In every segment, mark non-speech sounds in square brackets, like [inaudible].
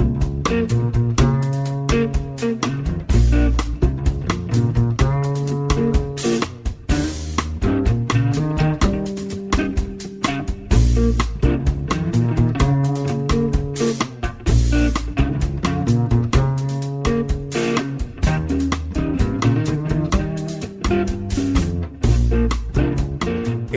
Thank you.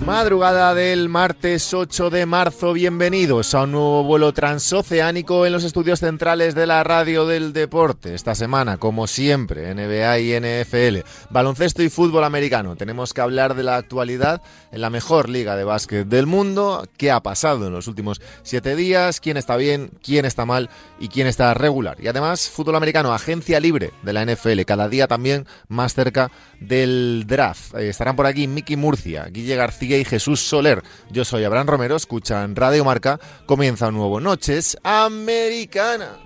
Madrugada del martes 8 de marzo, bienvenidos a un nuevo vuelo transoceánico en los estudios centrales de la radio del deporte. Esta semana, como siempre, NBA y NFL, baloncesto y fútbol americano. Tenemos que hablar de la actualidad en la mejor liga de básquet del mundo, qué ha pasado en los últimos siete días, quién está bien, quién está mal y quién está regular. Y además, fútbol americano, agencia libre de la NFL, cada día también más cerca del draft. Eh, estarán por aquí Miki Murcia, Guille García y Jesús Soler. Yo soy Abraham Romero, escuchan Radio Marca, comienza un nuevo Noches Americanas.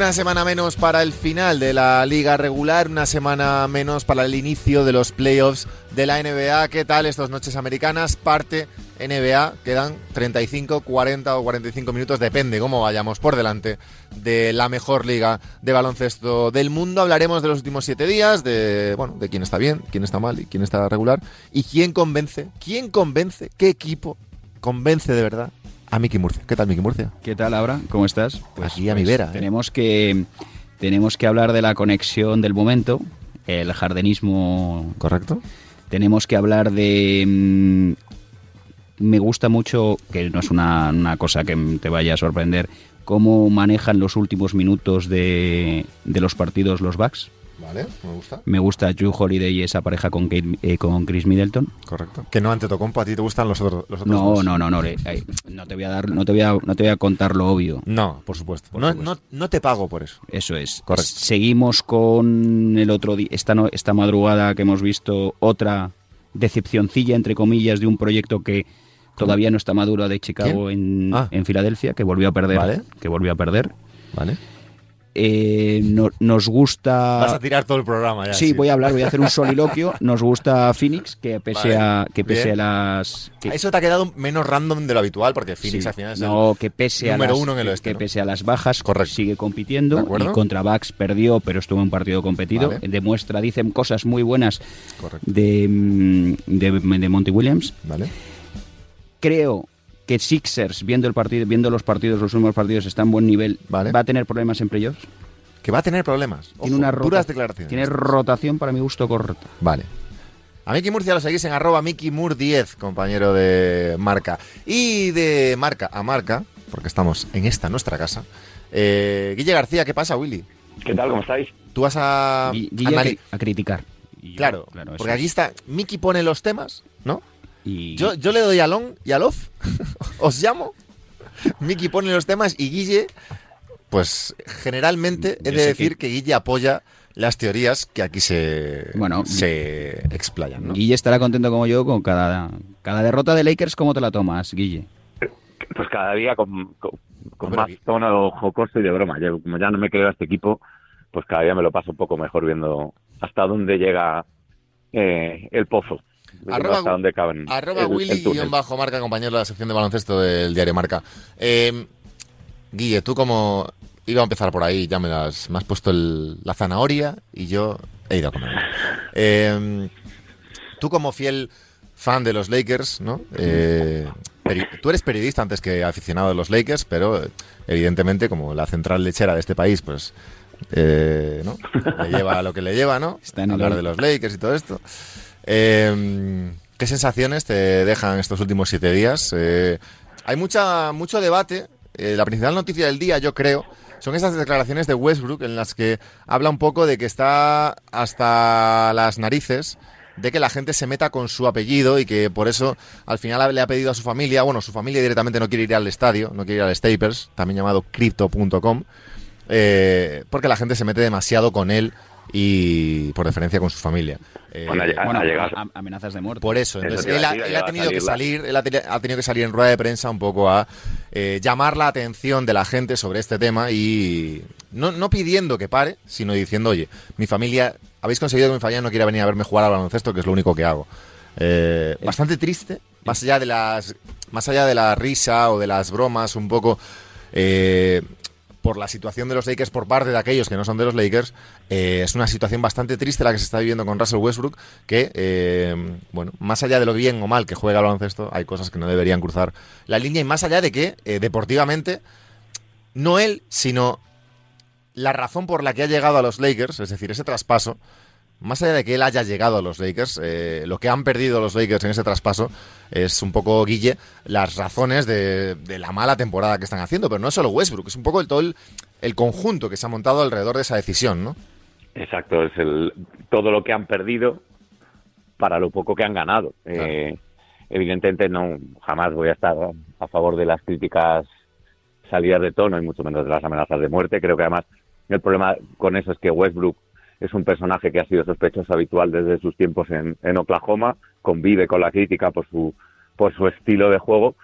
Una semana menos para el final de la liga regular, una semana menos para el inicio de los playoffs de la NBA. ¿Qué tal estas noches americanas? Parte NBA, quedan 35, 40 o 45 minutos, depende cómo vayamos por delante de la mejor liga de baloncesto del mundo. Hablaremos de los últimos siete días, de bueno, de quién está bien, quién está mal y quién está regular y quién convence, quién convence, qué equipo convence de verdad a Miki Murcia. ¿Qué tal, Miki Murcia? ¿Qué tal, Abra? ¿Cómo estás? Aquí a mi vera, ¿eh? Tenemos que tenemos que hablar de la conexión del momento, el jardinismo. ¿Correcto? Tenemos que hablar de. mm, me gusta mucho, que no es una, una cosa que te vaya a sorprender, cómo manejan los últimos minutos de, de los partidos los Bucks. Vale, me gusta. Me gusta Drew Holiday y esa pareja con, Kate- eh, con Chris Middleton. Correcto. Que no ante Tocompo, a ti te gustan los otros, los otros No, dos? no, no, no, eh, no te voy a dar, no te voy a, no te voy a contar lo obvio. No, por supuesto. Por no, supuesto. No, no te pago por eso. Eso es. Correcto. Seguimos con el otro día, esta, no- esta madrugada que hemos visto otra decepcioncilla, entre comillas, de un proyecto que todavía no está maduro de Chicago en, Ah. en Filadelfia, que volvió a perder. Vale. Que volvió a perder. Vale. Eh, no- nos gusta... Vas a tirar todo el programa ya. Sí, voy a hablar, voy a hacer un soliloquio. [laughs] Nos gusta Phoenix, que pese Vale. a que pese Bien. a las que- Eso te ha quedado menos random de lo habitual, porque Phoenix Sí. al final es no, el que pese a número las, uno en el que- oeste. que ¿no? pese a las bajas Correcto. sigue compitiendo y contra Bucks perdió pero estuvo en un partido competido Vale. demuestra dicen cosas muy buenas de, mm, de, de Monty Williams Vale. creo que Sixers viendo el partido viendo los partidos los últimos partidos está en buen nivel Vale. va a tener problemas en playoffs Que va a tener problemas. tiene Ojo, una rota- duras declaraciones. tiene rotación para mi gusto corta Vale. A Miki Murcia lo seguís en arroba Miki Mur 10, compañero de marca. Y de marca a marca, porque estamos en esta nuestra casa. Eh, Guille García, ¿qué pasa, Willy? ¿Qué tal? ¿Cómo estáis? Tú vas a... Gui- Guille anali- a criticar yo, Claro, eso porque aquí es. está, Miki pone los temas, ¿no? Y Yo, yo le doy a long y a love, [laughs] os llamo, Miki pone los temas y Guille, pues generalmente he Yo de decir que- que... Guille apoya las teorías que aquí se, Bueno, se explayan, ¿no? Guille estará contento como yo con cada, cada derrota de Lakers. ¿Cómo te la tomas, Guille? Pues cada día con, con, con más tono jocoso y de broma. Yo, como ya no me creo a este equipo, pues cada día me lo paso un poco mejor viendo hasta dónde llega eh, el pozo. Arroba hasta dónde caben Arroba el- el Willy túnel. guion bajo marca, compañero de la sección de baloncesto del diario Marca. Eh, Guille, tú como iba a empezar por ahí, ya me, las, me has puesto el- la zanahoria y yo he ido a comer. Eh, tú como fiel fan de los Lakers, ¿no? Eh, peri- tú eres periodista antes que aficionado de los Lakers, pero evidentemente como la central lechera de este país, pues eh, ¿no? le lleva a lo que le lleva, ¿no? Está en el Hablar de los Lakers y todo esto. Eh, ¿Qué sensaciones te dejan estos últimos siete días? Eh, hay mucha mucho debate. Eh, la principal noticia del día, yo creo, son esas declaraciones de Westbrook en las que habla un poco de que está hasta las narices de que la gente se meta con su apellido y que por eso al final le ha pedido a su familia, bueno, su familia directamente no quiere ir al estadio, no quiere ir al Staples, también llamado crypto.com, eh, porque la gente se mete demasiado con él y por deferencia con su familia. Eh, bueno, amenazas de muerte. Por eso, él, ha, tenido que salir, él ha, tenido que salir en rueda de prensa un poco a eh, llamar la atención de la gente sobre este tema y no, no pidiendo que pare, sino diciendo, oye, mi familia, habéis conseguido que mi familia no quiera venir a verme jugar al baloncesto, que es lo único que hago. Eh, bastante triste, más allá de las, más allá de la risa o de las bromas, un poco. Eh, por la situación de los Lakers por parte de aquellos que no son de los Lakers, eh, es una situación bastante triste la que se está viviendo con Russell Westbrook, que, eh, bueno, más allá de lo bien o mal que juega el baloncesto, hay cosas que no deberían cruzar la línea y más allá de que, eh, deportivamente, no él, sino la razón por la que ha llegado a los Lakers, es decir, ese traspaso, más allá de que él haya llegado a los Lakers, eh, lo que han perdido los Lakers en ese traspaso es un poco, Guille, las razones de, la mala temporada que están haciendo. Pero no es solo Westbrook, es un poco el, todo el, conjunto que se ha montado alrededor de esa decisión, ¿no? Exacto, es el, todo lo que han perdido para lo poco que han ganado. Eh, evidentemente no jamás voy a estar a favor de las críticas salidas de tono y mucho menos de las amenazas de muerte. Creo que además el problema con eso es que Westbrook es un personaje que ha sido sospechoso habitual desde sus tiempos en, Oklahoma, convive con la crítica por su, por su estilo de juego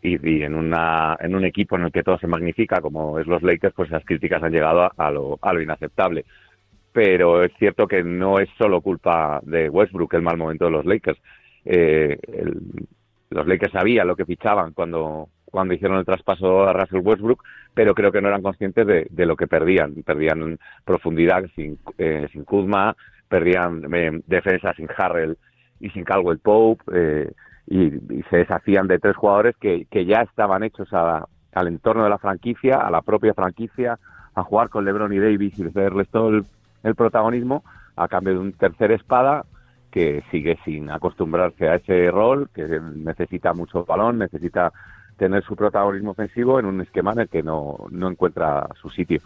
y, en, una, en un equipo en el que todo se magnifica, como es los Lakers, pues esas críticas han llegado a, lo, a lo inaceptable. Pero es cierto que no es solo culpa de Westbrook el mal momento de los Lakers. Eh, los Lakers sabían lo que fichaban cuando, cuando hicieron el traspaso a Russell Westbrook, pero creo que no eran conscientes de, lo que perdían. Perdían profundidad sin, eh, sin Kuzma, perdían eh, defensa sin Harrell y sin Caldwell Pope, eh, y, se deshacían de tres jugadores que, que ya estaban hechos al entorno de la franquicia, a la propia franquicia, a jugar con LeBron y Davis y cederles todo el protagonismo a cambio de un tercer espada que sigue sin acostumbrarse a ese rol, que necesita mucho balón, necesita tener su protagonismo ofensivo en un esquema en el que no, encuentra su sitio.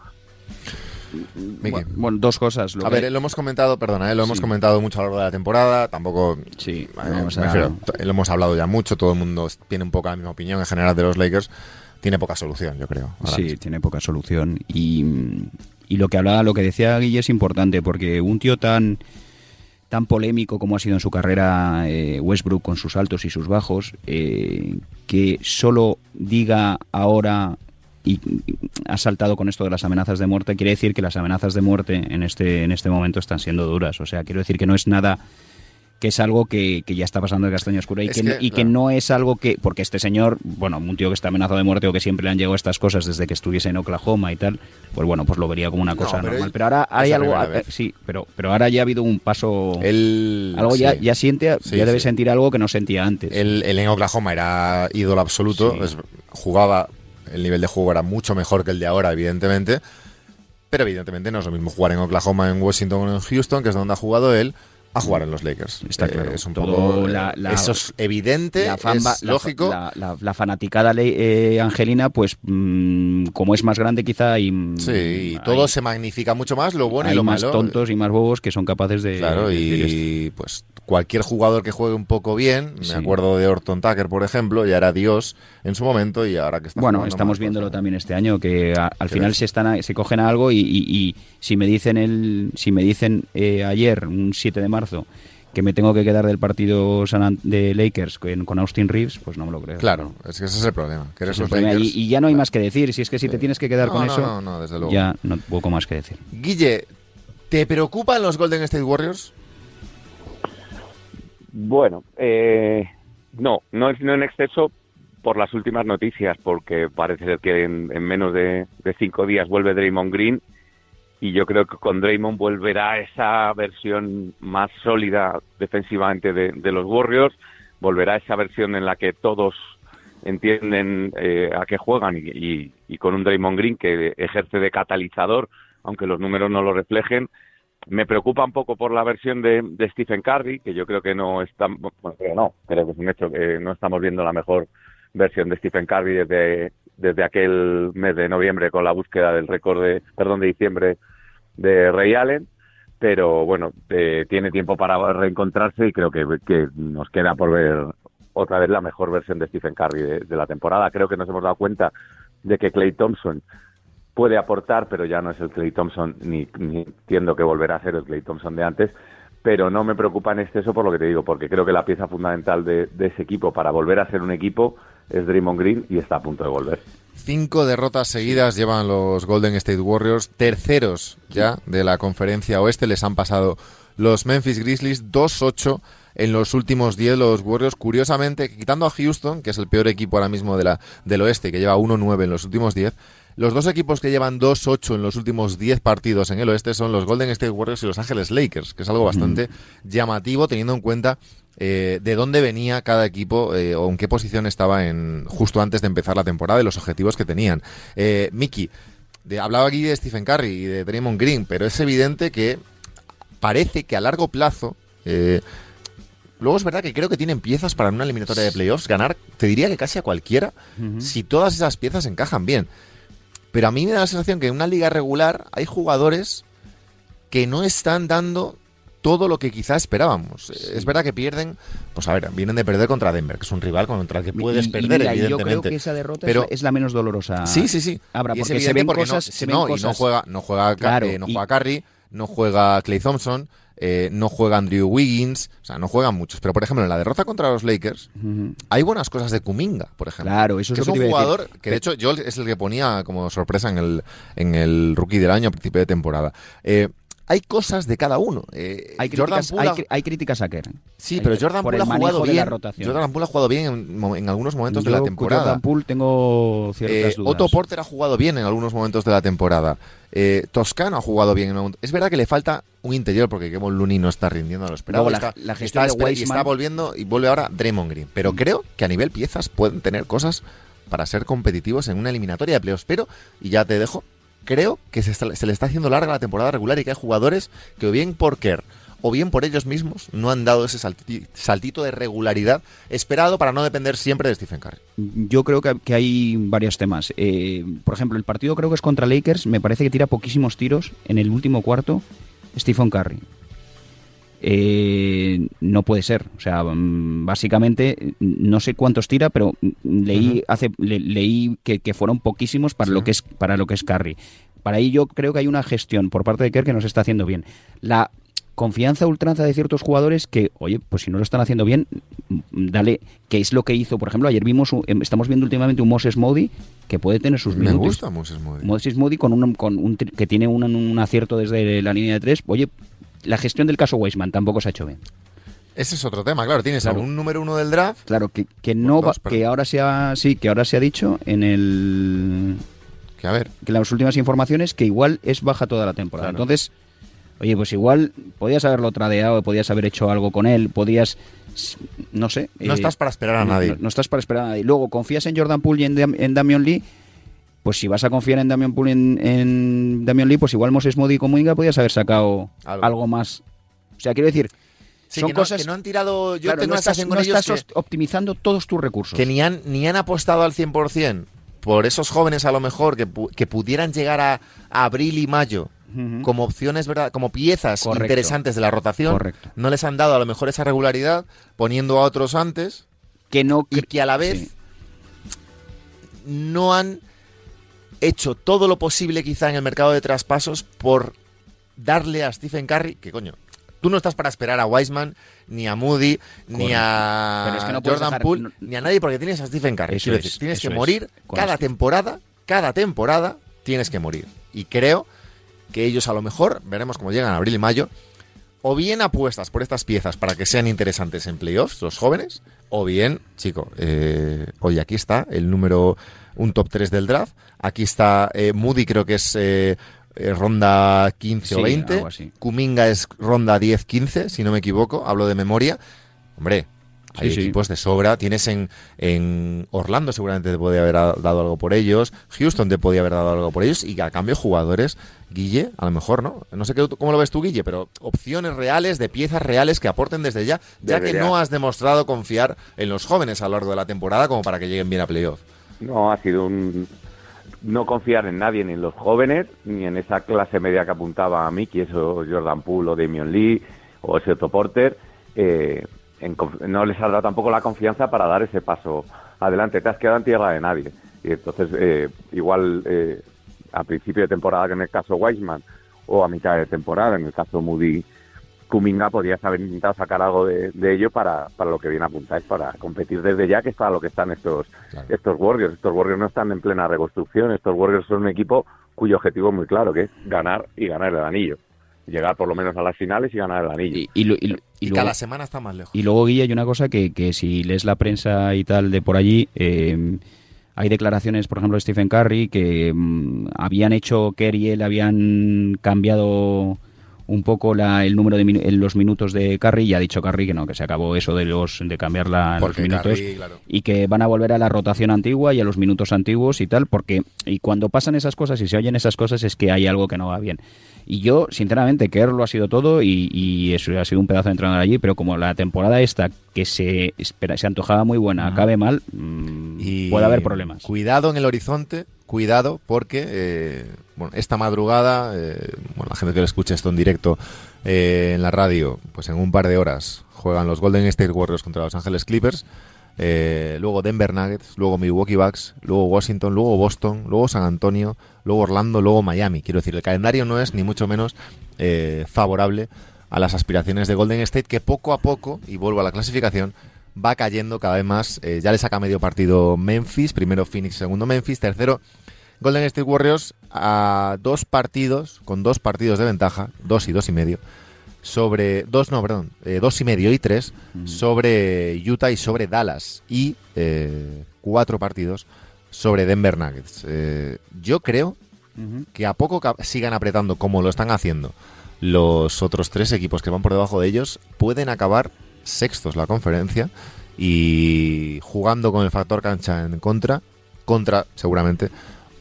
Bueno, dos cosas. a ver, lo hemos comentado, perdona, ¿eh? lo hemos comentado mucho a lo largo de la temporada, tampoco... Sí, lo hemos hablado ya mucho, todo el mundo tiene un poco la misma opinión en general de los Lakers, tiene poca solución, yo creo. Sí, tiene poca solución y, y lo que hablaba, lo que decía Guille es importante, porque un tío tan tan polémico como ha sido en su carrera eh, Westbrook con sus altos y sus bajos, eh, que solo diga ahora y ha saltado con esto de las amenazas de muerte, quiere decir que las amenazas de muerte en este, en este momento están siendo duras. O sea, quiero decir que no es nada que es algo que, ya está pasando de castaña oscura y, que, y que no es algo que, porque este señor, bueno, un tío que está amenazado de muerte o que siempre le han llegado estas cosas desde que estuviese en Oklahoma y tal, pues bueno, pues lo vería como una cosa normal. Pero ahora hay algo, eh, sí, pero, pero ahora ya ha habido un paso, algo ya, ya siente, ya debe sentir algo que no sentía antes. Él, en Oklahoma era ídolo absoluto, jugaba, el nivel de juego era mucho mejor que el de ahora, evidentemente, pero evidentemente no es lo mismo jugar en Oklahoma, en Washington o en Houston, que es donde ha jugado él, a jugar en los Lakers. Está claro. es un poco, la, eso es evidente, es lógico. La, fanaticada eh, Angelina, pues mm, como es más grande quizá y sí, todo se magnifica mucho más lo bueno y lo más tontos y más bobos que son capaces de claro y pues cualquier jugador que juegue un poco bien, me acuerdo de Orton Tucker, por ejemplo, ya era Dios en su momento y ahora que está Bueno, estamos viéndolo también este año, que al final se están se cogen a algo y, si me dicen el si me dicen eh, ayer, un 7 de marzo, que me tengo que quedar del partido de Lakers con, Austin Reeves, pues no me lo creo. Claro, es que ese es el problema. y, ya no hay más que decir. Si es que si te tienes que quedar con eso, no, no, desde luego. ya no poco más que decir. Guille, ¿te preocupan los Golden State Warriors? Bueno, eh, no, no, en exceso por las últimas noticias, porque parece ser que en, menos de, cinco días vuelve Draymond Green y yo creo que con Draymond volverá esa versión más sólida defensivamente de, los Warriors, volverá esa versión en la que todos entienden eh, a qué juegan y, y, con un Draymond Green que ejerce de catalizador, aunque los números no lo reflejen, me preocupa un poco por la versión de, Stephen Curry, que yo creo que no está, bueno, no, creo que es un hecho que no estamos viendo la mejor versión de Stephen Curry desde desde aquel mes de noviembre con la búsqueda del récord de, perdón, de diciembre de Ray Allen, pero bueno, eh, tiene tiempo para reencontrarse y creo que, que, nos queda por ver otra vez la mejor versión de Stephen Curry de, la temporada. Creo que nos hemos dado cuenta de que Clay Thompson puede aportar, pero ya no es el Clay Thompson, ni, ni entiendo que volverá a ser el Clay Thompson de antes, pero no me preocupa en exceso por lo que te digo, porque creo que la pieza fundamental de, ese equipo para volver a ser un equipo es Draymond Green y está a punto de volver. Cinco derrotas seguidas llevan los Golden State Warriors, terceros ya de la conferencia oeste, les han pasado los Memphis Grizzlies 2-8 en los últimos 10 los Warriors, curiosamente, quitando a Houston, que es el peor equipo ahora mismo de la, del oeste, que lleva 1-9 en los últimos 10, los dos equipos que llevan 2-8 en los últimos 10 partidos en el oeste son los Golden State Warriors y los Ángeles Lakers, que es algo bastante llamativo teniendo en cuenta eh, de dónde venía cada equipo eh, o en qué posición estaba en justo antes de empezar la temporada y los objetivos que tenían. Eh, Mickey, de, hablaba aquí de Stephen Curry y de Draymond Green, pero es evidente que parece que a largo plazo... Eh, Luego es verdad que creo que tienen piezas para en una eliminatoria de playoffs ganar, te diría que casi a cualquiera, si todas esas piezas encajan bien. Pero a mí me da la sensación que en una liga regular hay jugadores que no están dando todo lo que quizá esperábamos. Es verdad que pierden, pues a ver, vienen de perder contra Denver, que es un rival contra el que puedes perder, evidentemente. Yo creo que esa derrota pero, es la menos dolorosa. Sí, sí, sí. Habrá, porque se ven cosas, no, se ven no, y no juega, no juega, Claro, eh, no y- juega Curry, no juega Clay Thompson, eh, no juega Andrew Wiggins, o sea, no juegan muchos. Pero, por ejemplo, en la derrota contra los Lakers, hay buenas cosas de Kuminga, por ejemplo. Claro, eso es que lo es que un decir. jugador que, de hecho, yo es el que ponía como sorpresa en el, en el rookie del año a principio de temporada. Eh, hay cosas de cada uno. Eh, Hay Jordan críticas, hay, críticas a Kerr. Sí, Hay- pero Jordan Poole ha jugado bien. la. Jordan Poole ha jugado bien en, en algunos momentos de la temporada. Jordan Poole tengo ciertas Eh, dudas. Otto Porter ha jugado bien en algunos momentos de la temporada. Eh, Toscano ha jugado bien en Es verdad que le falta un interior porque Kevin Looney no está rindiendo a lo esperado. Luego la- está, la gestión está de y está volviendo y vuelve ahora Draymond Green. Pero creo que a nivel piezas pueden tener cosas para ser competitivos en una eliminatoria de playoffs. Pero, y ya te dejo, creo que se, está- se le está haciendo larga la temporada regular y que hay jugadores que o bien por Kerr o bien por ellos mismos no han dado ese salti- saltito de regularidad esperado para no depender siempre de Stephen Curry. Yo creo que, que hay varios temas. Eh, por ejemplo, el partido creo que es contra Lakers. Me parece que tira poquísimos tiros en el último cuarto. Stephen Curry. Eh, no puede ser. O sea, mm, básicamente, no sé cuántos tira, pero leí hace le- leí que, que fueron poquísimos para Sí. lo que es para lo que es Curry. Para ahí yo creo que hay una gestión por parte de Kerr que nos está haciendo bien. La confianza ultranza de ciertos jugadores que, oye, pues si no lo están haciendo bien, mm, dale, que es lo que hizo, por ejemplo, ayer vimos, em, estamos viendo últimamente un Moses Moody que puede tener sus Me minutos. gusta Moses Moody. Moses Moody con un, con un que tiene un, un acierto desde la línea de tres. Oye, la gestión del caso Weisman tampoco se ha hecho bien. Ese es otro tema, claro. Tienes Claro. a un número uno del draft. Claro, que, que no Dos, va- perdón. que ahora se ha, sí, que ahora se ha dicho en el Que a ver, que las últimas informaciones que igual es baja toda la temporada. Claro. Entonces, oye, pues igual podías haberlo tradeado, podías haber hecho algo con él, podías, no sé. no eh, estás para esperar a no- nadie. No, no estás para esperar a nadie. Luego, confías en Jordan Poole y en, en Damian Lee. Pues si vas a confiar en Damian Poole y en, en Damian Lee, pues igual Moses Moody como Inga podías haber sacado Algo. algo, más. O sea, quiero decir, Sí, son que no- cosas. que no han tirado. Yo claro, tengo no estás, no que, optimizando todos tus recursos. que ni, han, ni han apostado al 100% por esos jóvenes, a lo mejor, que, pu- que pudieran llegar a, a abril y mayo como opciones, ¿verdad? Como piezas Correcto. interesantes de la rotación. Correcto. No les han dado a lo mejor esa regularidad, poniendo a otros antes. que no y que a la vez Sí. no han hecho todo lo posible quizá en el mercado de traspasos por darle a Stephen Curry, que coño, tú no estás para esperar a Wiseman, ni a Moody, ni a Pero es que no puedes Jordan dejar- Poole, ni a nadie porque tienes a Stephen Curry. Eso es, decir, tienes eso que morir cada temporada, cada temporada tienes que morir. Y creo que ellos a lo mejor, veremos cómo llegan a abril y mayo, o bien apuestas por estas piezas para que sean interesantes en playoffs, los jóvenes, o bien, chico, eh, oye, aquí está el número, un top 3 del draft, aquí está eh, Moody, creo que es eh, eh, ronda 15 o Sí, 20, algo así. Kuminga es ronda 10-15, si no me equivoco, hablo de memoria. Hombre, hay Sí, sí. equipos de sobra, tienes en, en Orlando seguramente te podía haber dado algo por ellos, Houston te podía haber dado algo por ellos, y a cambio jugadores, Guille, a lo mejor no, no sé qué, cómo lo ves tú Guille, pero opciones reales de piezas reales que aporten desde ya, ya que no has demostrado confiar en los jóvenes a lo largo de la temporada como para que lleguen bien a playoff. No, ha sido un no confiar en nadie, ni en los jóvenes, ni en esa clase media que apuntaba a Mickey, eso Jordan Poole o Damian Lee o ese Otto Porter. Eh, no les ha dado tampoco la confianza para dar ese paso adelante. Te has quedado en tierra de nadie. Y entonces, eh, igual eh, a principio de temporada, que en el caso Weisman, o a mitad de temporada, en el caso Moody Kuminga, podrías haber intentado sacar algo de, ello para, para, lo que bien apuntáis, para competir desde ya, que es para lo que están estos, estos Warriors. Estos Warriors no están en plena reconstrucción, estos Warriors son un equipo cuyo objetivo es muy claro, que es ganar y ganar el anillo llegar por lo menos a las finales y ganar el anillo. Y, cada semana está más lejos. Y luego, Guilla, hay una cosa que, que si lees la prensa y tal de por allí, eh, hay declaraciones, por ejemplo, de Stephen Curry, que mm, habían hecho, Kerry y él habían cambiado un poco la, el número de los minutos de Curry. Y ha dicho Curry que no, que se acabó eso de los de cambiar la, los minutos. y que van a volver a la rotación antigua y a los minutos antiguos y tal, porque y cuando pasan esas cosas y se oyen esas cosas es que hay algo que no va bien. Y yo, sinceramente, Kerr lo ha sido todo y, eso ha sido un pedazo de entrenador allí, pero como la temporada esta, que se, espera, se antojaba muy buena, acabe mal, mm, y puede haber problemas. Cuidado en el horizonte, cuidado, porque eh, bueno, esta madrugada, eh, bueno, la gente que lo escuche esto en directo eh, en la radio, pues en un par de horas juegan los Golden State Warriors contra los Ángeles Clippers. Eh, luego Denver Nuggets, luego Milwaukee Bucks, luego Washington, luego Boston, luego San Antonio, luego Orlando, luego Miami. Quiero decir, el calendario no es ni mucho menos favorable a las aspiraciones de Golden State, que poco a poco, y vuelvo a la clasificación, va cayendo cada vez más. Eh, ya le saca medio partido Memphis, primero Phoenix, segundo Memphis, tercero Golden State Warriors a dos partidos, con dos partidos de ventaja, dos y dos y medio sobre dos, no, perdón, eh, dos y medio y tres sobre Utah y sobre Dallas y eh, cuatro partidos sobre Denver Nuggets. Yo creo que a poco sigan apretando como lo están haciendo los otros tres equipos que van por debajo de ellos, pueden acabar sextos la conferencia y jugando con el factor cancha en contra, contra seguramente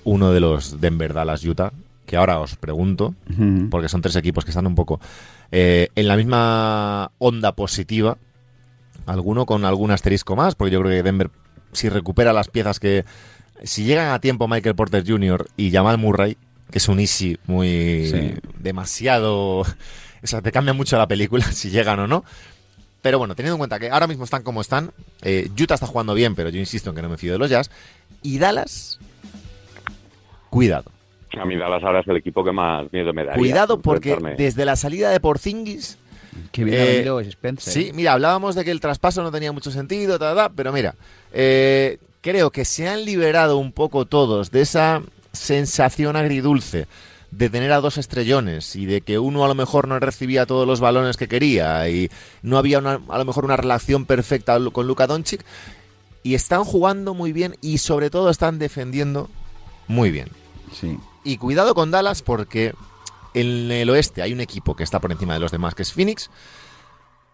uno de los Denver Dallas Utah, que ahora os pregunto, porque son tres equipos que están un poco eh, en la misma onda positiva, alguno con algún asterisco más, porque yo creo que Denver, si recupera las piezas que... Si llegan a tiempo Michael Porter Jr. y Jamal Murray, que es un easy muy... demasiado... O sea, te cambia mucho la película [laughs] si llegan o no. Pero bueno, teniendo en cuenta que ahora mismo están como están, eh, Utah está jugando bien, pero yo insisto en que no me fío de los Jazz. Y Dallas, cuidado. A mí Dallas ahora es el equipo que más miedo me da. Cuidado porque desde la salida de Porzingis... Que bien eh, Spencer. Sí, mira, hablábamos de que el traspaso no tenía mucho sentido, pero mira, eh, creo que se han liberado un poco todos de esa sensación agridulce de tener a dos estrellones y de que uno a lo mejor no recibía todos los balones que quería y no había a lo mejor una relación perfecta con Luka Doncic y están jugando muy bien y sobre todo están defendiendo muy bien. Sí. Y cuidado con Dallas porque en el oeste hay un equipo que está por encima de los demás, que es Phoenix.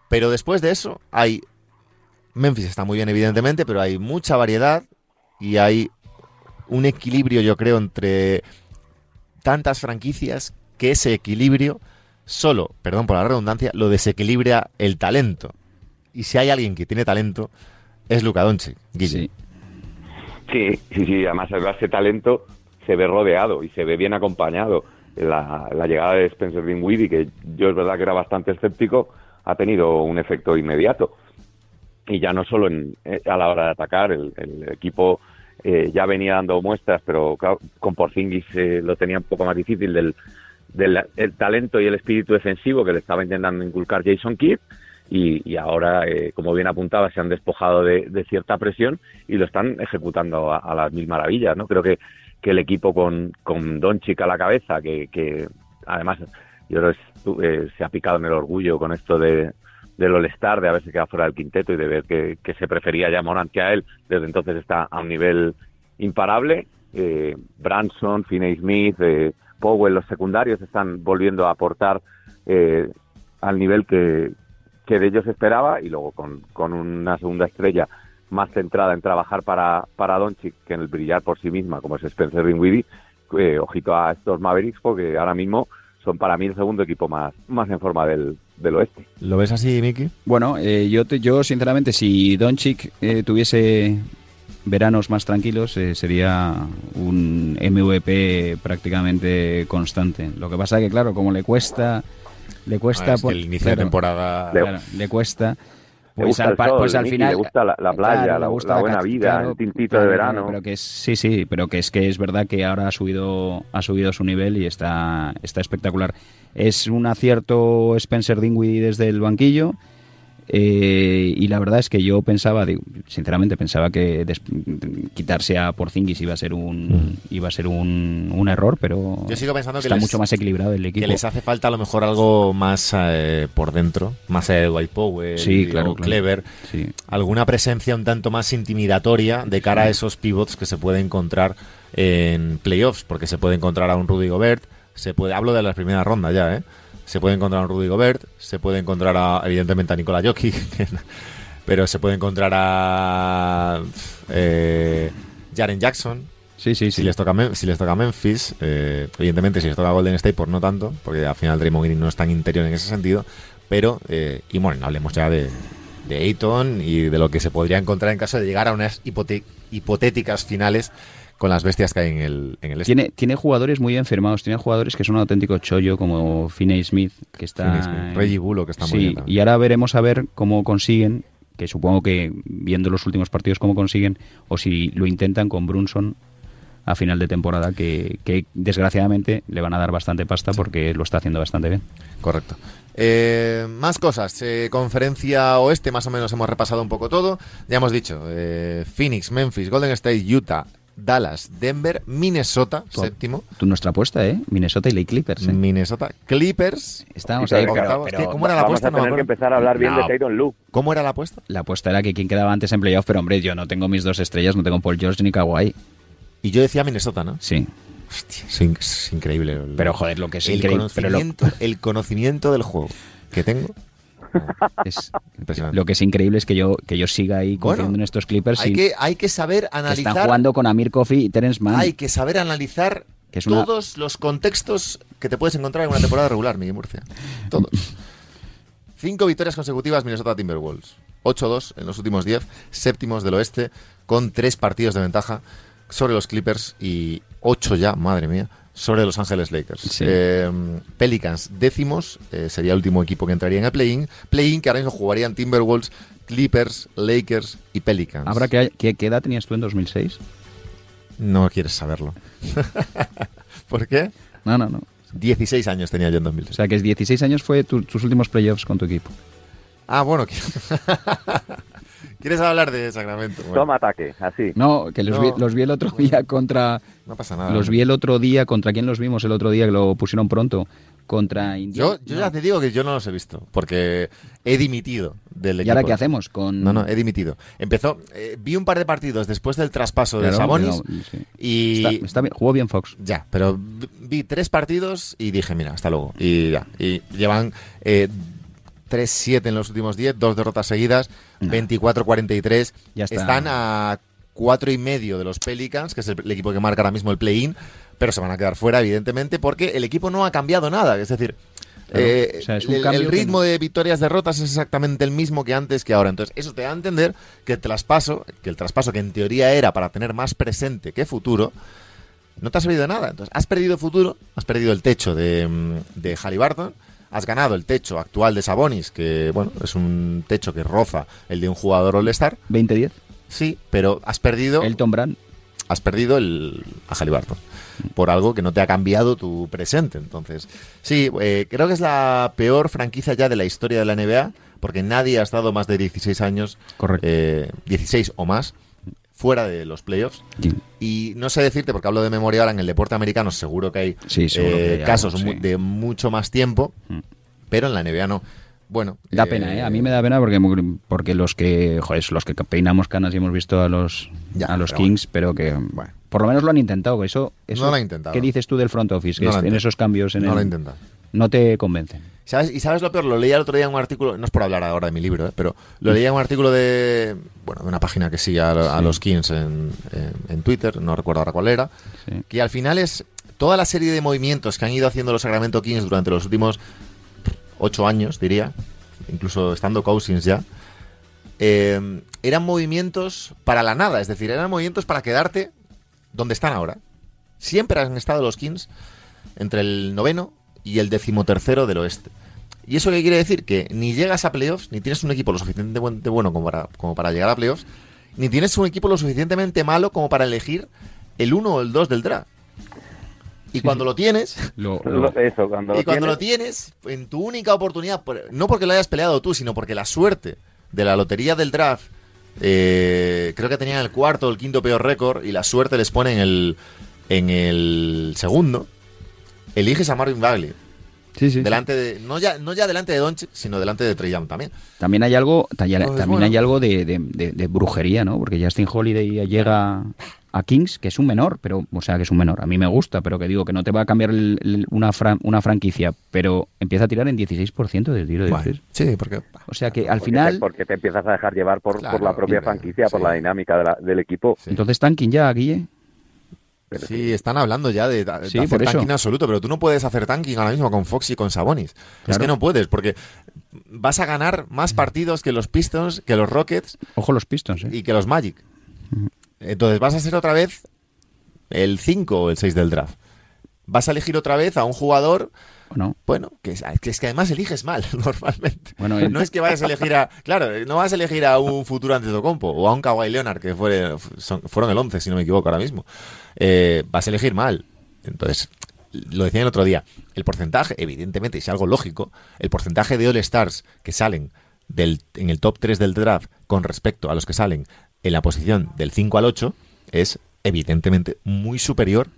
Pero después de eso hay... Memphis está muy bien, evidentemente, pero hay mucha variedad y hay un equilibrio, yo creo, entre tantas franquicias que ese equilibrio solo, perdón por la redundancia, lo desequilibra el talento. Y si hay alguien que tiene talento, es Luca Doncic. Sí. sí, sí, sí, además ese talento se ve rodeado y se ve bien acompañado. La, llegada de Spencer Dinwiddie, que yo es verdad que era bastante escéptico, ha tenido un efecto inmediato. Y ya no solo en, eh, a la hora de atacar, el, equipo eh, ya venía dando muestras, pero con Porzingis eh, lo tenía un poco más difícil del, del el talento y el espíritu defensivo que le estaba intentando inculcar Jason Kidd. Y, ahora, como bien apuntaba, se han despojado de, cierta presión y lo están ejecutando a, a, las mil maravillas. ¿no? Creo que que el equipo con, con Doncic a la cabeza, que, que además yo creo que eh, se ha picado en el orgullo con esto de del All-Star, de haberse quedado fuera del quinteto y de ver que, que se prefería ya Morant que a él, desde entonces está a un nivel imparable. Eh, Branson, Finney Smith, eh, Powell, los secundarios están volviendo a aportar eh, al nivel que, que de ellos esperaba y luego con, con una segunda estrella más centrada en trabajar para, para Doncic que en el brillar por sí misma, como es Spencer Dinwiddie, eh, ojito a estos Mavericks porque ahora mismo son para mí el segundo equipo más, más en forma del, del oeste. ¿Lo ves así, Miki? Bueno, eh, yo, yo sinceramente, si Doncic eh, tuviese veranos más tranquilos eh, sería un MVP prácticamente constante. Lo que pasa que, claro, como le cuesta... Le cuesta... Ah, es que pues, el inicio de temporada... Claro, le cuesta... Le Pues gusta al, el sol, pues al final le gusta la- la playa, claro, la- le gusta la buena cat- vida, el tintito de verano. pero que es, sí sí pero que es que es verdad que ahora ha subido ha subido su nivel y está está espectacular es un acierto Spencer Dinwiddie desde el banquillo eh, y la verdad es que yo pensaba, sinceramente pensaba que quitarse a Porzingis iba a ser un iba a ser un, un error, pero Mm. Yo sigo pensando que está les- mucho más equilibrado el equipo. Que les hace falta a lo mejor algo más eh, por dentro, más allá de Dwight Powell Sí, claro, claro. Clever, Sí. alguna presencia un tanto más intimidatoria de cara a esos pivots que se puede encontrar en playoffs, porque se puede encontrar a un Rudy Gobert, se puede, hablo de la primera ronda ya, ¿eh? Se puede encontrar a un Rudy Gobert, se puede encontrar a, evidentemente a Nikola Jokic, [laughs] pero se puede encontrar a eh, Jaren Jackson, Sí, sí, si sí. les toca si les toca Memphis, eh, evidentemente si les toca Golden State, pues no tanto, porque al final Draymond Green no es tan interior en ese sentido, pero, eh, y bueno, hablemos ya de, de Ayton y de lo que se podría encontrar en caso de llegar a unas hipotéticas finales con las bestias que hay en el, en el este. Tiene, tiene jugadores muy enfermados, tiene jugadores que son un auténtico chollo, como Finney Smith, que está... Smith, Reggie Bullock, que está muy bien también. y ahora veremos a ver cómo consiguen, que supongo que viendo los últimos partidos cómo consiguen, o si lo intentan con Brunson a final de temporada, que, que desgraciadamente le van a dar bastante pasta porque lo está haciendo bastante bien. Correcto. Eh, más cosas. Eh, conferencia oeste, más o menos hemos repasado un poco todo. Ya hemos dicho, eh, Phoenix, Memphis, Golden State, Utah, Dallas, Denver, Minnesota, Tú- séptimo. Tú, nuestra apuesta, ¿eh? Minnesota y Lake Clippers. ¿eh? Minnesota, Clippers. Estábamos Sí, ahí, pero-. ¿Cómo era la Vamos apuesta? a No me tener que empezar a hablar bien No. de Tyron Lue. ¿Cómo era la apuesta? la apuesta era que quien quedaba antes en playoff, pero hombre, yo no tengo mis dos estrellas, no tengo Paul George ni Kawhi. Y yo decía Minnesota, ¿no? Sí, Hostia, es, in- es increíble. pero joder, lo que es el increíble... pero lo- conocimiento, el conocimiento del juego que tengo. [laughs] es-. Lo que es increíble es que yo, que yo siga ahí confiando Bueno, en estos Clippers Hay y que, hay que saber que analizar. están jugando con Amir Kofi y Terence Mann. Hay que saber analizar Que es una- todos los contextos que te puedes encontrar en una temporada regular, Miguel Murcia. Todos. [laughs] Cinco victorias consecutivas Minnesota Timberwolves. 8-2 en los últimos 10, séptimos del oeste, con tres partidos de ventaja sobre los Clippers y ocho ya, madre mía, sobre los Ángeles Lakers. Sí. Eh, Pelicans décimos, eh, sería el último equipo que entraría en el play-in. Play-in que ahora mismo jugarían Timberwolves, Clippers, Lakers y Pelicans. ¿Habrá que, ¿qué, qué edad tenías tú en 2006? No quieres saberlo. [laughs] ¿Por qué? No, no, no. 16 años tenía yo en O 2006. sea que es 16 años fue tu- tus últimos playoffs con tu equipo. Ah, bueno. [laughs] qui- ¿Quieres hablar de Sacramento? Bueno, Toma ataque, así. No, que los, No. Vi, los vi el otro día contra... no pasa nada. Los vi el otro día, ¿contra quién los vimos el otro día que lo pusieron pronto? Contra Indiana. Yo, yo ya te digo que yo no los he visto, porque he dimitido del equipo. ¿Y ahora qué hacemos? Con... No, no, he dimitido. Empezó, eh, vi un par de partidos después del traspaso de Sabonis pero, sí. y... Está, está bien, jugó bien Fox. Ya, pero vi- vi tres partidos y dije, mira, hasta luego. Y ya. Y llevan eh, 3-7 en los últimos 10, dos derrotas seguidas, No. 24-43. Ya está. Están a cuatro y medio de los Pelicans, que es el, el equipo que marca ahora mismo el play-in, pero se van a quedar fuera, evidentemente, porque el equipo no ha cambiado nada. Es decir, Claro, eh, o sea, es un el, ritmo no- de victorias-derrotas es exactamente el mismo que antes que ahora. Entonces, eso te da a entender que el traspaso, que el traspaso que en teoría era para tener más presente que futuro, no te ha servido de nada. Entonces, has perdido futuro, has perdido el techo de, mm, de Halliburton, has ganado el techo actual de Sabonis, que bueno, es un techo que roza el de un jugador All-Star. 20-10. Sí, pero has perdido, Elton Brand. has perdido el, a Halliburton por algo que no te ha cambiado tu presente. Entonces, sí, eh, creo que es la peor franquicia ya de la historia de la NBA, porque nadie ha estado más de 16 años, Correcto. eh, 16 o más, fuera de los playoffs. Sí. Y no sé decirte, porque hablo de memoria ahora, en el deporte americano seguro que hay Sí, seguro que eh, algo, casos sí. de mucho más tiempo, Mm. pero en la NBA no. Bueno, Da pena, ¿eh? A mí me da pena porque, porque los que, joder, los que peinamos canas y hemos visto a los, Ya, a los pero Kings, pero que Bueno. por lo menos lo han intentado. Eso, eso No lo han intentado. ¿Qué dices tú del front office? Que No en esos cambios en no el- lo intentado. no te convencen. ¿Sabes? Y sabes lo peor, lo leía el otro día en un artículo, no es por hablar ahora de mi libro, ¿eh? pero lo leía en un artículo de, bueno, de una página que sigue a, a Sí. los Kings en, en- en Twitter, no recuerdo ahora cuál era, Sí. que al final es toda la serie de movimientos que han ido haciendo los Sacramento Kings durante los últimos ocho años, diría, incluso estando Cousins ya, eh, eran movimientos para la nada, es decir, eran movimientos para quedarte donde están ahora. Siempre han estado los Kings entre el noveno y el decimotercero del oeste. ¿Y eso qué quiere decir? Que ni llegas a playoffs, ni tienes un equipo lo suficientemente bueno como para, como para llegar a playoffs, ni tienes un equipo lo suficientemente malo como para elegir el 1 o el 2 del draft. Y cuando lo tienes, Lo- lo- Eso, cuando y cuando tienes- lo tienes, en tu única oportunidad, por- no porque lo hayas peleado tú, sino porque la suerte de la lotería del draft, eh, creo que tenían el cuarto o el quinto peor récord, y la suerte les pone en el, en el segundo, eliges a Marvin Bagley. Sí, sí. Delante de, no, ya, no ya delante de Doncic, sino delante de Trey Young también. También hay algo, talla- Entonces, también bueno. hay algo de, de- de- de brujería, ¿no? Porque Justin Holiday llega a Kings, que es un menor, pero, o sea, que es un menor. A mí me gusta, pero que digo que no te va a cambiar el- el- una, fran- una franquicia, pero empieza a tirar en 16% del tiro de Bueno, sí, porque O sea que al porque final, te, porque te empiezas a dejar llevar por, Claro, por la propia franquicia, por la dinámica de la- del equipo. Sí. entonces tanking ya, Guille. Pero Sí, están hablando ya de, de Sí, hacer por eso. tanking absoluto, pero tú no puedes hacer tanking ahora mismo con Fox y con Sabonis. Es que no puedes, porque vas a ganar más partidos que los Pistons, que los Rockets Ojo los Pistons, ¿eh? y que los Magic. Entonces vas a ser otra vez el 5 o el 6 del draft. Vas a elegir otra vez a un jugador, ¿O no? bueno, que es, que es que además eliges mal [laughs] normalmente. Bueno, el- No es que vayas a elegir a, claro, no vas a elegir a un futuro Antetokounmpo o a un Kawhi Leonard que fue, son- fueron el 11 si no me equivoco ahora mismo. Eh, vas a elegir mal. Entonces, lo decía el otro día, el porcentaje, evidentemente, y es algo lógico, el porcentaje de All-Stars que salen del, en el top 3 del draft con respecto a los que salen en la posición del 5 al 8 es evidentemente muy superior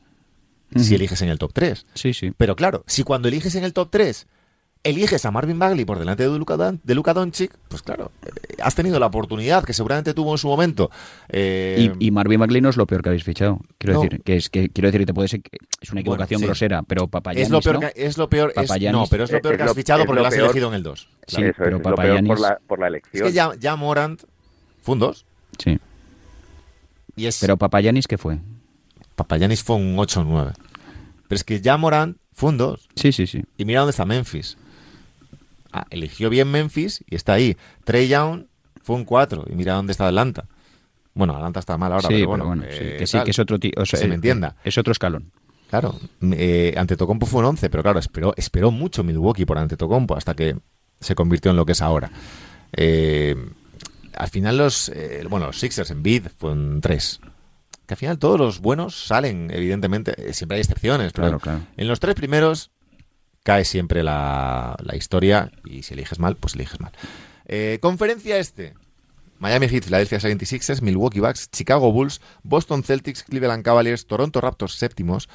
si eliges en el top 3. Sí, sí. Pero claro, si cuando eliges en el top 3 eliges a Marvin Bagley por delante de Luka, Don- de Luka Doncic, pues claro, eh, has tenido la oportunidad que seguramente tuvo en su momento. eh, Y, y Marvin Bagley no es lo peor que habéis fichado. Quiero No. decir, que es que quiero decir que te puede ser que es una equivocación sí. grosera, pero Papayanis es lo peor, ¿no? que, es lo peor, es- no, pero es lo peor es que has lo- fichado porque lo lo has peor. elegido en el 2. Sí, Eso pero es, es lo peor Papagiannis- por la, por la Es elección. que ya, ya Morant fue un 2 Sí. y es Pero Papayanis ¿qué fue? Papayanis fue un 8 o 9. Pero es que ya Morant fue un 2 Sí, sí, sí. y mira dónde está Memphis. Ah, eligió bien Memphis y está ahí. Trey Young fue un 4 y mira dónde está Atlanta. Bueno, Atlanta está mal ahora, sí, pero bueno, sí, eh, que sí, que es otro tío. o sea, se me eh, entienda. Es otro escalón. Claro, eh, Antetokounmpo fue un 11, pero claro, esperó, esperó mucho Milwaukee por Antetokounmpo hasta que se convirtió en lo que es ahora. Eh, al final los, eh, bueno, los Sixers en bid fue un 3. Que al final todos los buenos salen, evidentemente, eh, siempre hay excepciones, pero Claro, claro. en los tres primeros cae siempre la, la historia y si eliges mal, pues eliges mal. Eh, conferencia este. Miami Heat, Philadelphia 76ers, Milwaukee Bucks, Chicago Bulls, Boston Celtics, Cleveland Cavaliers, Toronto Raptors séptimos,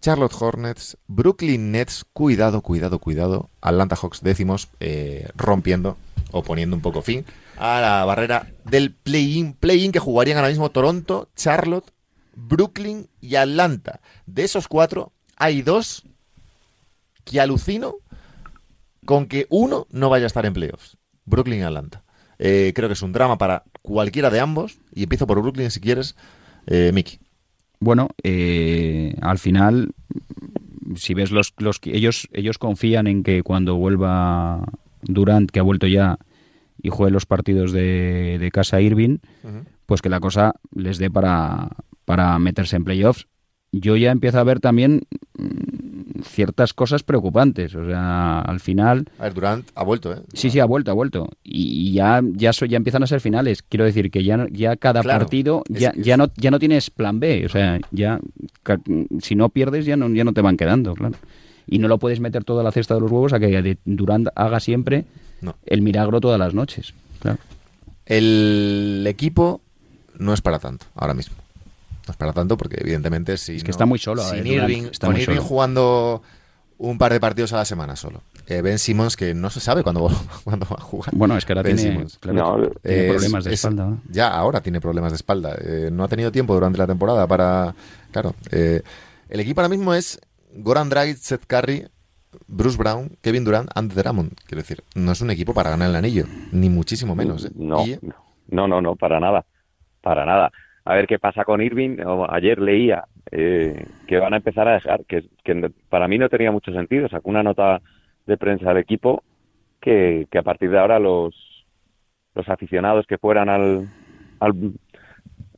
Charlotte Hornets, Brooklyn Nets, cuidado, cuidado, cuidado, Atlanta Hawks décimos, eh, rompiendo o poniendo un poco fin a la barrera del play-in, play-in que jugarían ahora mismo Toronto, Charlotte, Brooklyn y Atlanta. De esos cuatro, hay dos que alucino con que uno no vaya a estar en playoffs. Brooklyn y Atlanta. Eh, creo que es un drama para cualquiera de ambos. Y empiezo por Brooklyn si quieres, eh, Mickey. Bueno, eh, al final, si ves los, los ellos, ellos confían en que cuando vuelva Durant, que ha vuelto ya y juegue los partidos de, de casa Irving, pues que la cosa les dé para, para meterse en playoffs. Yo ya empiezo a ver también mm, ciertas cosas preocupantes. O sea, al final, A ver, Durant ha vuelto, ¿eh? sí, sí, ha vuelto, ha vuelto. Y, y ya, ya, so- ya empiezan a ser finales. Quiero decir que ya, ya cada Claro, partido es ya, ya, no, ya no tienes plan B. O sea, ya si no pierdes ya no, ya no te van quedando, claro. Y no lo puedes meter toda la cesta de los huevos a que Durant haga siempre No. el milagro todas las noches. Claro. El equipo no es para tanto ahora mismo. No es para tanto porque evidentemente si Es que no- está muy solo, Sin eh, Irving, está con muy Irving solo. jugando un par de partidos a la semana solo. Eh, ben Simmons que no se sabe cuándo, [laughs] cuándo va a jugar. Bueno, es que ahora Ben tiene, Simmons. claro, No, tiene Es- problemas de es- espalda. ¿no? Ya ahora tiene problemas de espalda. Eh, no ha tenido tiempo durante la temporada para. Claro. eh, el equipo ahora mismo es Goran Dragic, Seth Curry, Bruce Brown, Kevin Durant, Andy Drummond. Quiero decir, no es un equipo para ganar el anillo, ni muchísimo menos. ¿eh? No, Y, no, no, no, para nada, para nada. A ver qué pasa con Irving. Ayer leía eh, que van a empezar a dejar, que, para mí no tenía mucho sentido. Sacó una nota de prensa del equipo que, que a partir de ahora los los aficionados que fueran al, al,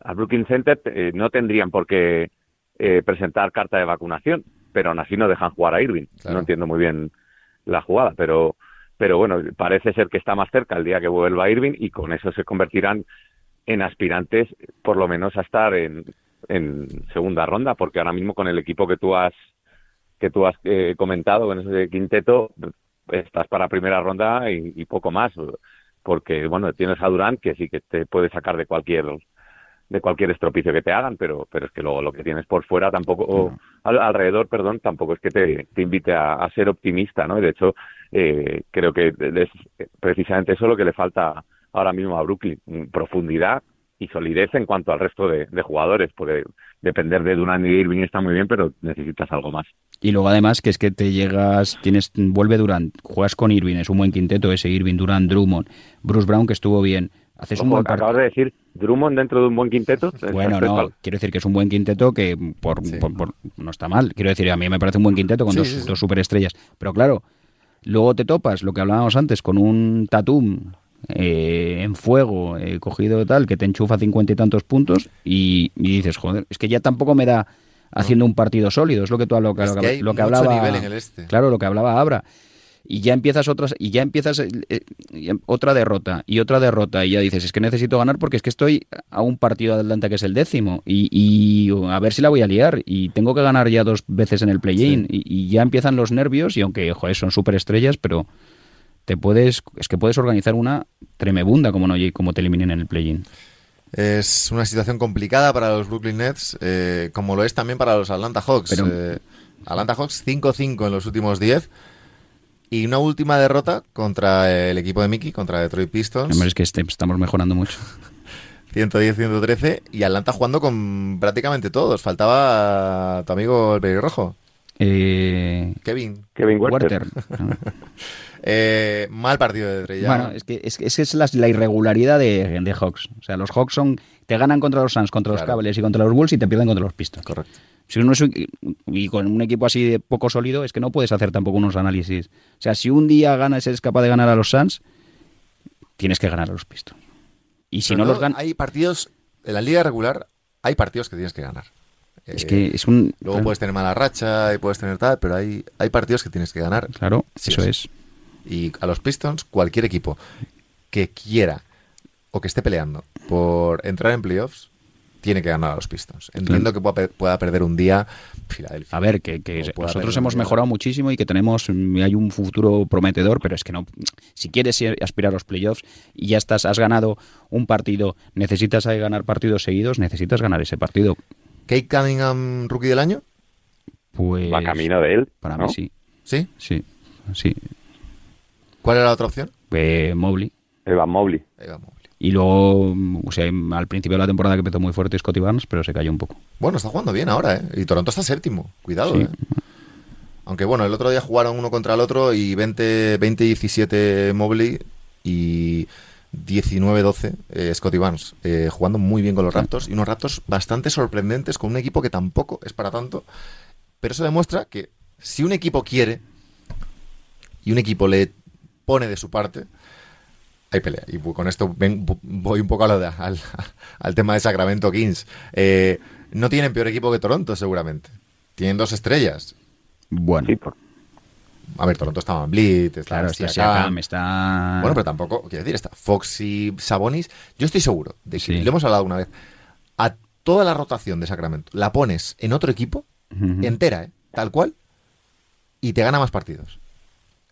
al Brooklyn Center eh, no tendrían por qué eh, presentar carta de vacunación, pero aún así no dejan jugar a Irving. Claro. No entiendo muy bien la jugada, pero pero bueno, parece ser que está más cerca el día que vuelva Irving y con eso se convertirán en aspirantes por lo menos a estar en, en segunda ronda, porque ahora mismo con el equipo que tú has que tú has eh, comentado con ese quinteto estás para primera ronda y, y poco más, porque bueno tienes a Durant que sí que te puede sacar de cualquier de cualquier estropicio que te hagan, pero pero es que luego lo que tienes por fuera tampoco, o al- alrededor, perdón, tampoco es que te, te invite a, a ser optimista, ¿no? Y de hecho, eh, creo que es precisamente eso lo que le falta ahora mismo a Brooklyn, mm, profundidad y solidez en cuanto al resto de, de jugadores, porque depender de Durant y Irving está muy bien, pero necesitas algo más. Y luego además que es que te llegas, tienes, vuelve Durant, juegas con Irving, es un buen quinteto ese Irving, Durant, Drummond, Bruce Brown que estuvo bien, haces un buen acabas de decir Drummond dentro de un buen quinteto. [laughs] Bueno, no, quiero decir que es un buen quinteto que por, Sí. por- por- no está mal. Quiero decir, a mí me parece un buen quinteto con Sí, dos, sí, dos superestrellas. Pero claro, luego te topas, lo que hablábamos antes, con un Tatum eh, en fuego, eh, cogido tal, que te enchufa cincuenta y tantos puntos y, y dices, joder, es que ya tampoco me da haciendo un partido sólido. Es lo que tú lo que, Es que- que hay lo que mucho hablaba. nivel en el este. Claro, lo que hablaba Abra. Y ya empiezas otras, y ya empiezas eh, eh, em- otra derrota y otra derrota y ya dices, es que necesito ganar porque es que estoy a un partido adelante que es el décimo y, y a ver si la voy a liar y tengo que ganar ya dos veces en el play-in y, y ya empiezan los nervios y aunque, joder, son superestrellas, pero te puedes, es que puedes organizar una tremebunda como no como te eliminen en el play-in. Es una situación complicada para los Brooklyn Nets, eh, como lo es también para los Atlanta Hawks. Pero- Eh, Atlanta Hawks 5-5 en los últimos 10 y una última derrota contra el equipo de Mickey, contra Detroit Pistons. Hombre, es que este- estamos mejorando mucho. 110-113 y Atlanta jugando con prácticamente todos. Faltaba tu amigo el pelirrojo, Eh, Kevin. Kevin Werther. [laughs] Eh, mal partido de Young. Bueno, es que es, que- es, es la, la irregularidad de, de Hawks. O sea, los Hawks son, te ganan contra los Suns, contra los. Cavaliers y contra los Bulls y te pierden contra los Pistons. Correcto. Si uno es un- y con un equipo así de poco sólido, es que no puedes hacer tampoco unos análisis. O sea, si un día ganas, eres capaz de ganar a los Suns, tienes que ganar a los Pistons. Y si no los ganas, Hay partidos, en la liga regular, hay partidos que tienes que ganar. es Eh, que es un. Luego claro, puedes tener mala racha y puedes tener tal, pero hay, hay partidos que tienes que ganar. Claro, Sí, eso sí. es. Y a los Pistons, cualquier equipo que quiera o que esté peleando por entrar en playoffs, tiene que ganar a los Pistons. Entiendo que pueda, pe- pueda perder un día Filadelfia. A ver, que, nosotros hemos mejorado muchísimo y que tenemos, mm, hay un futuro prometedor, pero es que no, si quieres ir- aspirar a los playoffs y ya estás, has ganado un partido, necesitas ganar partidos seguidos, necesitas ganar ese partido. Kate Cunningham, rookie del año, Pues Va camino de él. para ¿no? mí sí, ¿sí? sí, sí. ¿Cuál era la otra opción? Eh, Mobley. Evan Mobley. Va Mobley. Y luego, o sea, al principio de la temporada que empezó muy fuerte Scotty Barnes, pero se cayó un poco. Bueno, está jugando bien ahora, ¿eh? Y Toronto está séptimo. Cuidado, Sí. ¿eh? Aunque bueno, el otro día jugaron uno contra el otro y 20 20-17 Mobley y 19-12 eh, Scotty Barnes. eh, jugando muy bien con los Raptors y unos Raptors bastante sorprendentes con un equipo que tampoco es para tanto. Pero eso demuestra que si un equipo quiere y un equipo le pone de su parte, hay pelea. Y con esto ven- voy un poco a lo de- al, al tema de Sacramento Kings. Eh, no tienen peor equipo que Toronto, seguramente. Tienen dos estrellas. Bueno, Sí, por- A ver, Toronto está Vliet, está claro, está Siakam. Está... Bueno, pero tampoco, quiero decir, está Fox y Sabonis. Yo estoy seguro de que, Sí. lo hemos hablado una vez, a toda la rotación de Sacramento la pones en otro equipo, entera, ¿eh? tal cual, y te gana más partidos.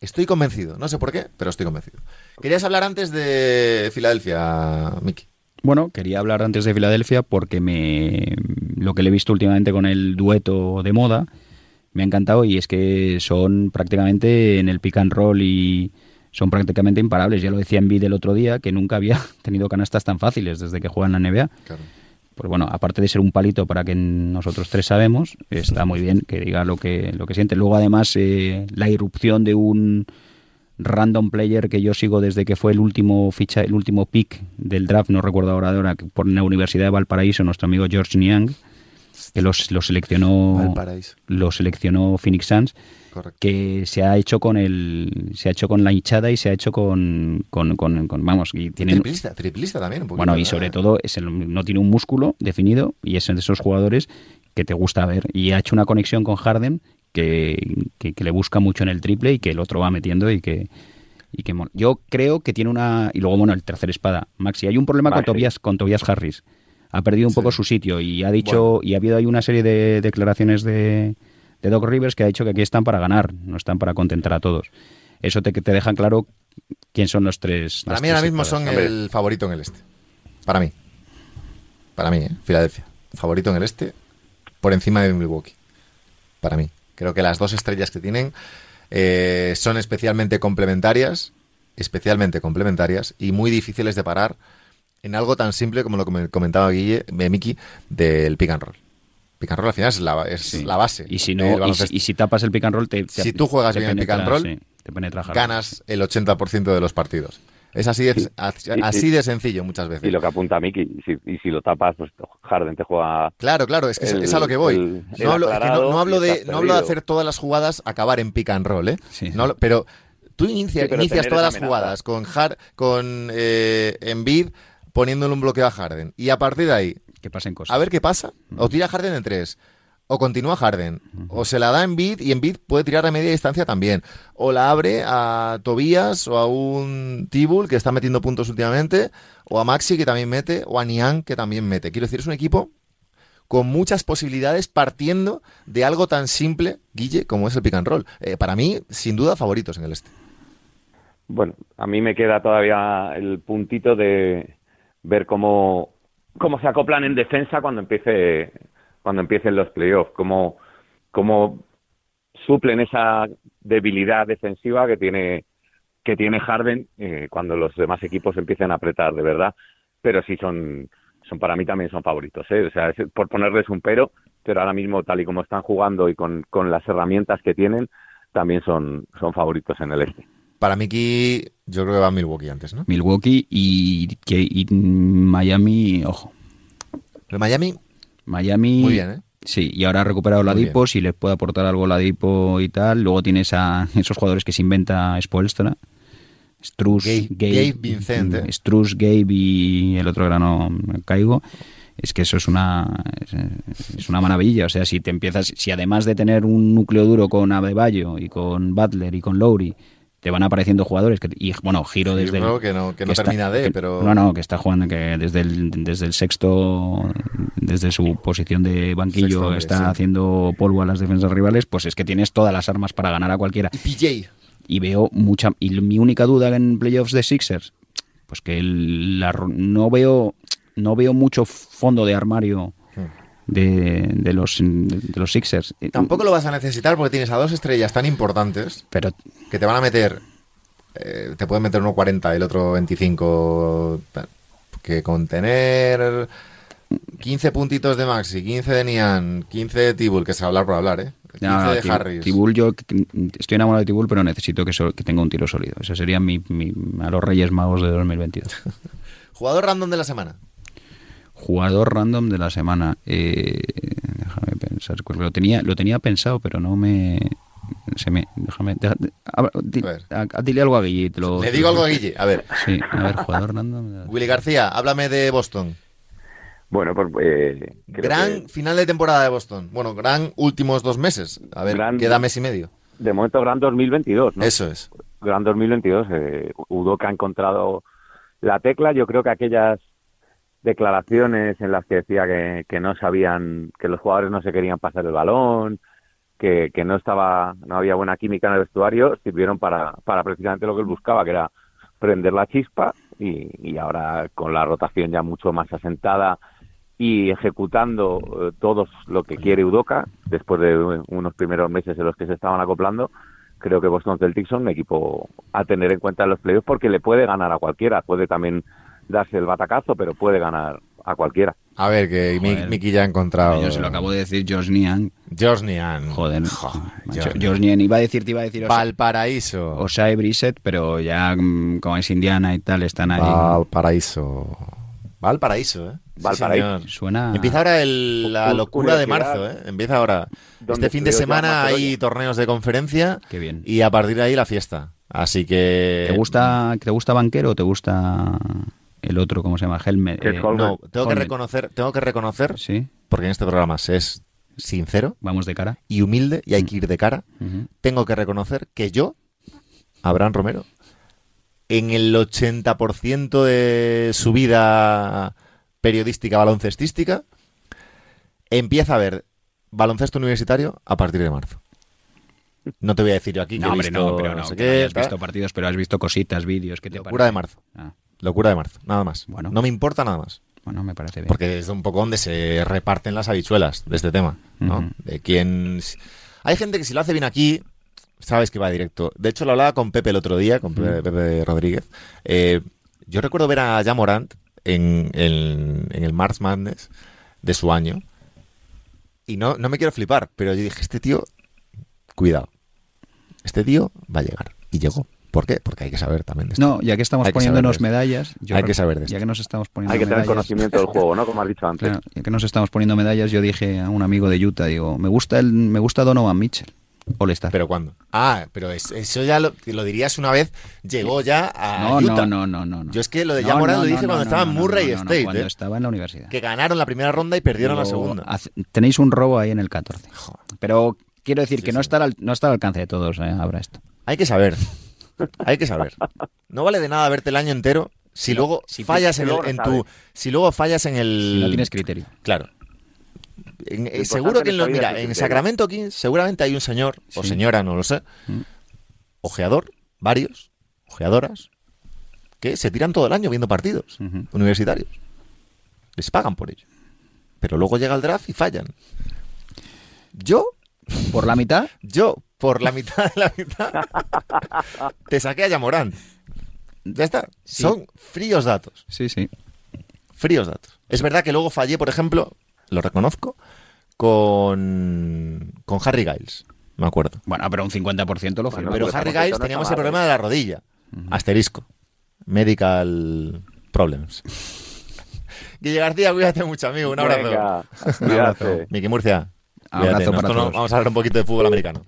Estoy convencido, no sé por qué, pero estoy convencido. Querías hablar antes de Filadelfia, Miki. Bueno, quería hablar antes de Filadelfia porque me lo que le he visto últimamente con el dueto de moda me ha encantado y es que son prácticamente en el pick and roll y son prácticamente imparables. Ya lo decía Envid el otro día que nunca había [laughs] tenido canastas tan fáciles desde que juegan en la NBA. Claro. Pues bueno, aparte de ser un palito para que nosotros tres sabemos, está muy bien que diga lo que, lo que siente. Luego, además, eh, la irrupción de un random player que yo sigo desde que fue el último ficha, el último pick del draft, no recuerdo ahora de ahora, que por la Universidad de Valparaíso, nuestro amigo George Niang. que los, los seleccionó Valparaíso. lo seleccionó Phoenix Suns Correcto. que se ha hecho con el se ha hecho con la hinchada y se ha hecho con, con, con- con- vamos y tienen Triplista, triplista también un poquito. bueno y ¿verdad? sobre todo es el- no tiene un músculo definido y es de esos jugadores que te gusta ver y ha hecho una conexión con Harden que, que- que le busca mucho en el triple y que el otro va metiendo y que y que yo creo que tiene una y luego bueno el tercer espada Maxi hay un problema con. Tobias con Tobias Harris ha perdido un Sí. poco su sitio y ha dicho y ha habido ahí una serie de declaraciones de, de Doc Rivers que ha dicho que aquí están para ganar no están para contentar a todos eso te, te dejan claro quién son los tres Para mí tres ahora mismo son el favorito en el este. Para mí. Para mí, ¿eh? Filadelfia. Favorito en el este por encima de Milwaukee. Para mí. Creo que las dos estrellas que tienen eh, son especialmente complementarias, especialmente complementarias y muy difíciles de parar en algo tan simple como lo que me comentaba Guille, eh, Miki, del pick and roll. Pick and roll al final es la, es Sí. la base. Y si, no, y, si, y si tapas el pick and roll, te, te- Si tú juegas bien el pick and roll, sí, te penetra Harden. ganas el 80% de los partidos. Es así de, así, y- así de sencillo muchas veces. Y lo que apunta Miki, y si, y si lo tapas, pues Harden te juega Claro, claro, es que es- el- es a lo que voy. el- el no, hablo, es que no- hablo de, no hablo de hacer todas las jugadas acabar en pick and roll, ¿eh? Sí. No pero tú inicia- Sí, pero inicias todas las jugadas con Har, con eh, Embiid poniéndole un bloqueo a Harden. Y a partir de ahí, Que pasen cosas. a ver qué pasa. O tira Harden en tres. O continúa Harden. O se la da Embiid y Embiid puede tirar a media distancia también. O la abre a Tobías o a un Tibul que está metiendo puntos últimamente. O a Maxi que también mete. O a Niang que también mete. Quiero decir, es un equipo con muchas posibilidades partiendo de algo tan simple, Guille, como es el pick and roll. Eh, para mí, sin duda, favoritos en el este. Bueno, a mí me queda todavía el puntito de ver cómo, cómo se acoplan en defensa cuando empiece cuando empiecen los playoffs, cómo, cómo suplen esa debilidad defensiva que tiene que tiene Harden eh, cuando los demás equipos empiecen a apretar de verdad, pero sí son son para mí también son favoritos, ¿eh? o sea, por ponerles un pero, pero ahora mismo tal y como están jugando y con, con las herramientas que tienen, también son son favoritos en el este. Para Miki, yo creo que va a Milwaukee antes, ¿no? Milwaukee y, que, y Miami, ojo. El Miami, Miami. muy bien, ¿eh? Sí, y ahora ha recuperado la Dipo, si les puede aportar algo la Dipo y tal. Luego tienes a esos jugadores que se inventa Spoelstra. Struz, Gabe- Gabe Vincent, ¿eh? Struz, Gabe y el otro grano caigo. Es que eso es una es- es una maravilla. O sea, si te empiezas, si además de tener un núcleo duro con Adebayo y con Butler y con Lowry, te van apareciendo jugadores que, y bueno, giro desde el- que no, que no está- termina de, que- pero... no no que está jugando que desde el desde el sexto desde su posición de banquillo Sexto está sí. haciendo polvo a las defensas rivales pues es que tienes todas las armas para ganar a cualquiera Y PJ, y veo mucha y mi única duda en playoffs de Sixers pues que el- la no veo no veo mucho fondo de armario de, de los de los Sixers tampoco lo vas a necesitar porque tienes a dos estrellas tan importantes pero que te van a meter... eh, te pueden meter uno 40 y el otro 25... tal. Que con tener 15 puntitos de Maxi, 15 de Nian, 15 de Tibul, que es hablar por hablar, ¿eh? 15 no, de Harris. Tibul, yo estoy enamorado de Tibul, pero necesito que, so- que tenga un tiro sólido. Ese sería mi, mi- a los Reyes Magos de 2022. [laughs] Jugador random de la semana. Jugador random de la semana. Eh, déjame pensar. pues Lo tenía, lo tenía pensado, pero no me. Se me. Déjame. deja- a- di- A ver. a- dile algo a Guille. lo- Le digo algo a Guille. A ver, Sí, a ver, jugador random. de la- Willy García, háblame de Boston. Bueno, pues eh, Gran que final de temporada de Boston. Bueno, gran últimos dos meses. A ver, Gran- queda mes y medio. de momento gran 2022, ¿no? Eso es. Gran 2022. Eh, Udoka ha encontrado la tecla. Yo creo que aquellas declaraciones en las que decía que, que no sabían, que los jugadores no se querían pasar el balón, que, que no estaba, no había buena química en el vestuario, sirvieron para, para precisamente lo que él buscaba, que era prender la chispa y, y ahora con la rotación ya mucho más asentada y ejecutando eh, todos lo que quiere Udoka después de unos primeros meses en los que se estaban acoplando creo que Boston Celtics son un equipo a tener en cuenta en los playoffs porque le puede ganar a cualquiera puede también darse el batacazo pero puede ganar a cualquiera A ver, que Mi- Joder. Miki ya ha encontrado. Yo se lo acabo de decir, Josh Niang. Josh Nian. Joder. Jo, macho, Josh Josh Niang. Iba a decir, te iba a decir Valparaíso. Osai Brissett, pero ya mm, como es Indiana y tal, están ahí. Valparaíso. Valparaíso, ¿eh? Valparaíso. señor. Suena. Empieza ahora el- la locura de marzo, ¿eh? Empieza ahora. Este fin de semana hay torneos de conferencia Qué bien. y a partir de ahí la fiesta. Así que... ¿Te gusta, ¿Te gusta Banquero o te gusta el otro, cómo se llama? Helmet. Que eh. No, tengo que reconocer, tengo que reconocer, Sí, porque en este programa se es sincero vamos de cara. y humilde y hay Mm. que ir de cara, tengo que reconocer que yo, Abraham Romero, en el 80% de su vida periodística baloncestística, empieza a ver baloncesto universitario a partir de marzo. No te voy a decir yo aquí que No, he hombre, visto no, pero no, sé que no qué, hayas tal. visto partidos, pero has visto cositas, vídeos. ¿Qué te Locura de parece? marzo. Ah, Locura de marzo, nada más. Bueno. No me importa nada más. bueno, me parece bien. Porque es un poco donde se reparten las habichuelas de este tema, ¿no? De quién... Hay gente que si lo hace bien aquí, sabes que va directo. De hecho, lo hablaba con Pepe el otro día, con. Pepe Rodríguez. Eh, yo recuerdo ver a Jamorant en, en, en el March Madness de su año. Y no, no me quiero flipar, pero yo dije, este tío, cuidado. Este tío va a llegar. Y llegó. ¿Por qué? Porque hay que saber también de esto. No, ya que estamos Hay que poniéndonos de medallas. yo Hay que saber de Ya esto. que nos estamos poniendo Hay que tener medallas. conocimiento del juego, ¿no? Como has dicho antes. Claro, ya que nos estamos poniendo medallas, yo dije a un amigo de Utah, digo, me gusta el, me gusta Donovan Mitchell. All Star. ¿Pero cuándo? Ah, pero es- eso ya lo, lo dirías una vez, llegó ya a no, Utah. no, no, no, no, no. Yo es que lo de No, Jamorant no, lo no, dije no, cuando no, estaba no, en no, Murray no, no, State, cuando ¿eh? estaba en la universidad. que ganaron la primera ronda y perdieron la Digo, segunda. tenéis un robo ahí en el 14. Joder. Pero quiero decir Sí, que no, sí. está al, no está al alcance de todos, ¿eh? Habrá esto. Hay que saber. Hay que saber. No vale de nada verte el año entero si No, luego si fallas en, el- en tu si luego fallas en el Si no tienes criterio. claro. En- eh, seguro que en lo- mira, en. Sacramento Kings seguramente hay un señor o señora, no lo sé, Mm. ojeador, varios, ojeadoras, que se tiran todo el año viendo partidos universitarios. Les pagan por ello. Pero luego llega el draft y fallan. Yo, Por la mitad, yo, por la mitad de [laughs] la mitad, te saqué a Yamorán. Ya está. Sí. Son fríos datos. sí, sí. Fríos datos. Es verdad que luego fallé, por ejemplo, lo reconozco, con, con Harry Giles. Me acuerdo. Bueno, pero un 50% lo Bueno, firma. Pero pues Harry Giles no teníamos el problema de la rodilla. Asterisco. Medical problems. [laughs] Guille García, cuídate mucho, amigo. Un abrazo. Venga, Un abrazo. Miki Murcia. Abrazo para todos. vamos a hablar un poquito de fútbol americano.